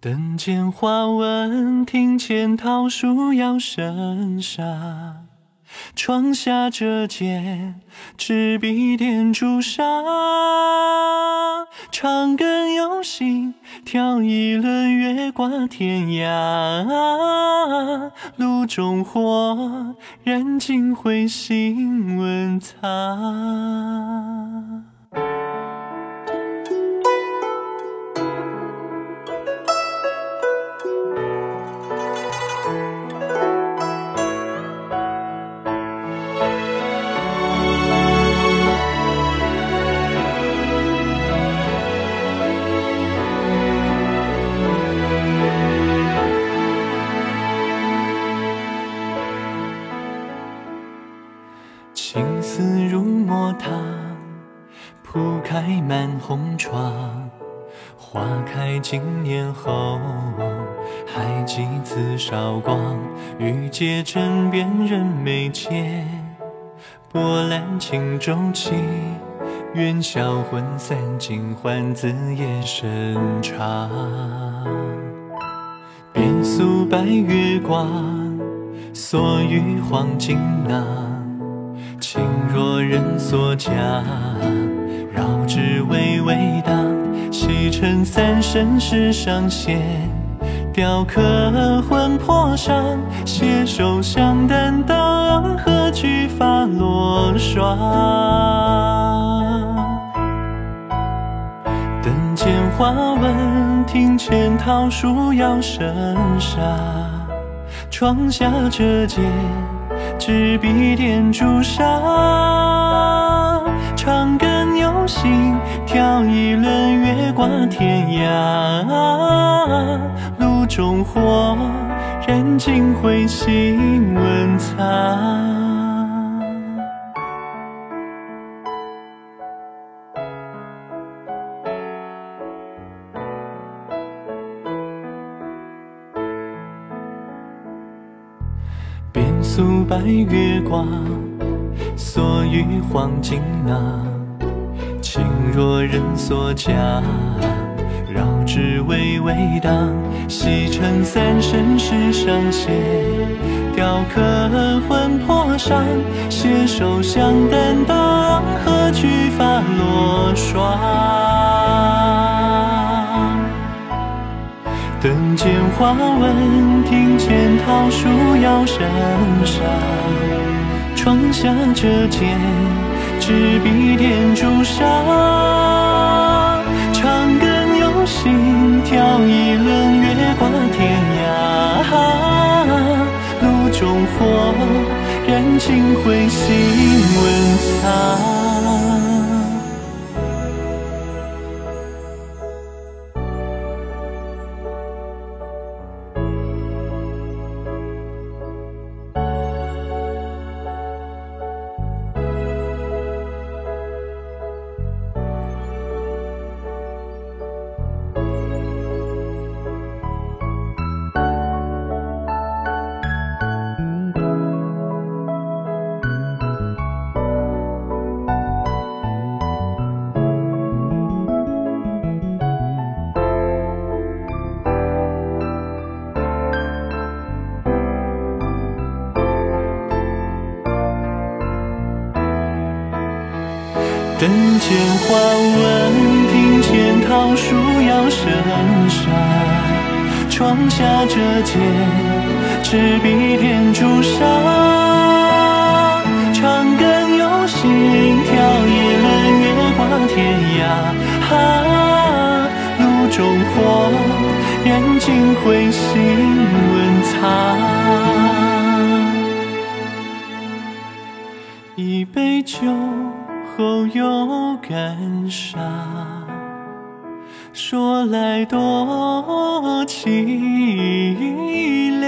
等见花闻，庭前桃树摇声沙。窗下折剑，执笔点朱砂。长根有心，挑一轮月挂天涯。炉中火，燃尽灰心问他。青丝如墨烫，铺开满红窗。花开经年后，还几次韶光。欲借枕边人眉间，波澜轻舟起，愿销魂散尽还自夜深长。便素白月光，所遇黄金囊。情若人所讲，绕指微微荡。细尘三生石上线，雕刻魂魄上。携手相担当，何惧发落霜？等见花纹，庭前桃树摇声沙。窗下折剑。执笔点朱砂，长根游心，挑一轮月挂天涯。炉中火，燃尽灰心温素白月光，所遇黄金囊。情若人所讲，绕指微微荡。细尘三生石上线，雕刻魂魄上。携手相担当，何惧发落霜？见花纹，庭前桃树摇声沙。窗下折剑，执笔点朱砂。长根有心，挑一轮月挂天涯。炉中火，燃尽灰心问等见花纹，庭前桃树摇声沙。窗下折剑，执笔点朱砂。长根有心，挑一轮月挂天涯。啊炉中火，燃尽灰心问苍。一杯酒。后又感伤，说来多凄凉。